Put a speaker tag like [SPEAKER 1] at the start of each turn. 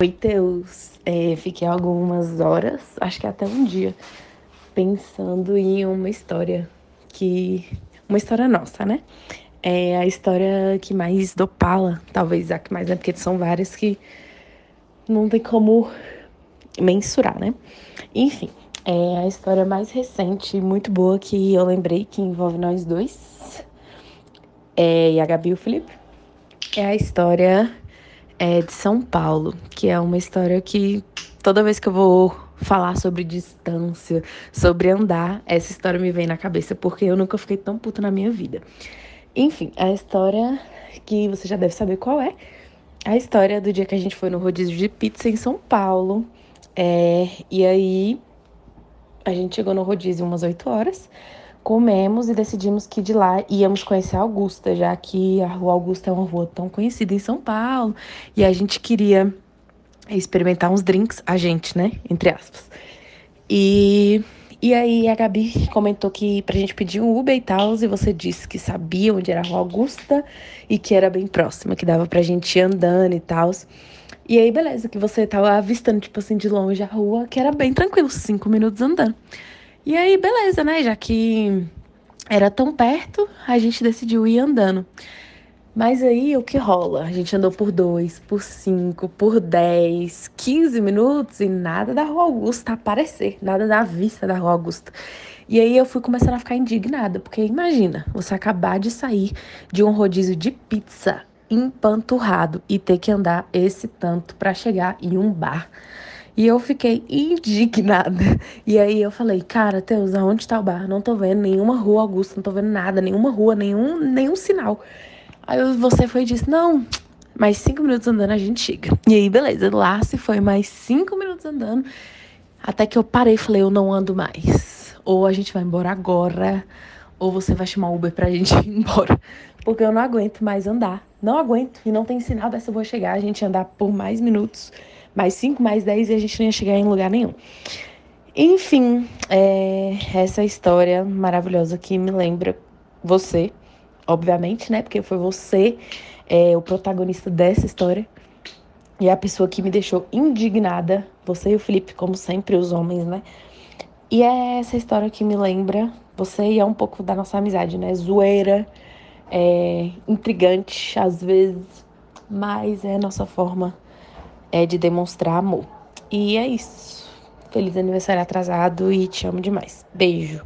[SPEAKER 1] Oi, Teus. É, fiquei algumas horas, acho que até um dia, pensando em uma história que. Uma história nossa, né? É a história que mais dopala, talvez a que mais, né? Porque são várias que não tem como mensurar, né? Enfim, é a história mais recente, muito boa, que eu lembrei que envolve nós dois, é, e a Gabi e o Felipe. É a história é, de São Paulo, que é uma história que toda vez que eu vou falar sobre distância, sobre andar, essa história me vem na cabeça, porque eu nunca fiquei tão puta na minha vida. Enfim, a história que você já deve saber qual é. A história do dia que a gente foi no rodízio de pizza em São Paulo. É, e aí a gente chegou no rodízio umas 8 horas, comemos e decidimos que de lá íamos conhecer a Augusta, já que a Rua Augusta é uma rua tão conhecida em São Paulo, e a gente queria experimentar uns drinks, a gente, né, entre aspas. E e aí a Gabi comentou que pra gente pedir um Uber e tal, e você disse que sabia onde era a Rua Augusta e que era bem próxima, que dava pra gente ir andando e tal. E aí, beleza, que você tava avistando, tipo assim, de longe a rua, que era bem tranquilo, cinco minutos andando. E aí, beleza, né? Já que era tão perto, a gente decidiu ir andando. Mas aí o que rola? A gente andou por dois, por cinco, por dez, quinze minutos e nada da Rua Augusta aparecer, nada da vista da Rua Augusta. E aí eu fui começando a ficar indignada, porque imagina, você acabar de sair de um rodízio de pizza empanturrado e ter que andar esse tanto para chegar em um bar. E eu fiquei indignada. E aí eu falei, cara, Teus, aonde tá o bar? Não tô vendo nenhuma rua Augusta, não tô vendo nada, nenhuma rua, nenhum, nenhum sinal. Aí você foi e disse, não, mais cinco minutos andando a gente chega. E aí, beleza, lá se foi mais cinco minutos andando, até que eu parei e falei, eu não ando mais. Ou a gente vai embora agora, ou você vai chamar Uber pra gente ir embora. Porque eu não aguento mais andar não aguento e não tem sinal dessa vou chegar. A gente andar por mais minutos, mais 5, mais 10 e a gente não ia chegar em lugar nenhum. Enfim, é, essa história maravilhosa que me lembra você, obviamente, né? Porque foi você é, o protagonista dessa história e a pessoa que me deixou indignada, você e o Felipe, como sempre, os homens, né? E é essa história que me lembra você e é um pouco da nossa amizade, né? Zoeira, é intrigante às vezes, mas é a nossa forma é de demonstrar amor. E é isso. Feliz aniversário atrasado e te amo demais. Beijo.